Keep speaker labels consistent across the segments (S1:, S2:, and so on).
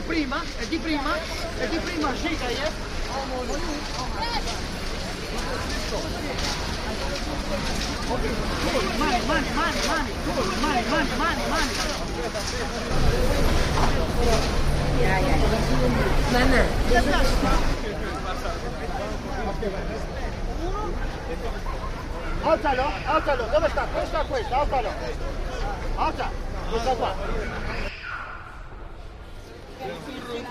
S1: di prima, è di prima, è di prima, Giga, eh? Gol, mani, mani, mani, mani, mani, mani, mani, mani. Mamma. Alzalo, alzalo, dove sta? Questa, questa, alzalo. Alza, questa qua. Yeah.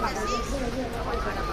S1: Gracias.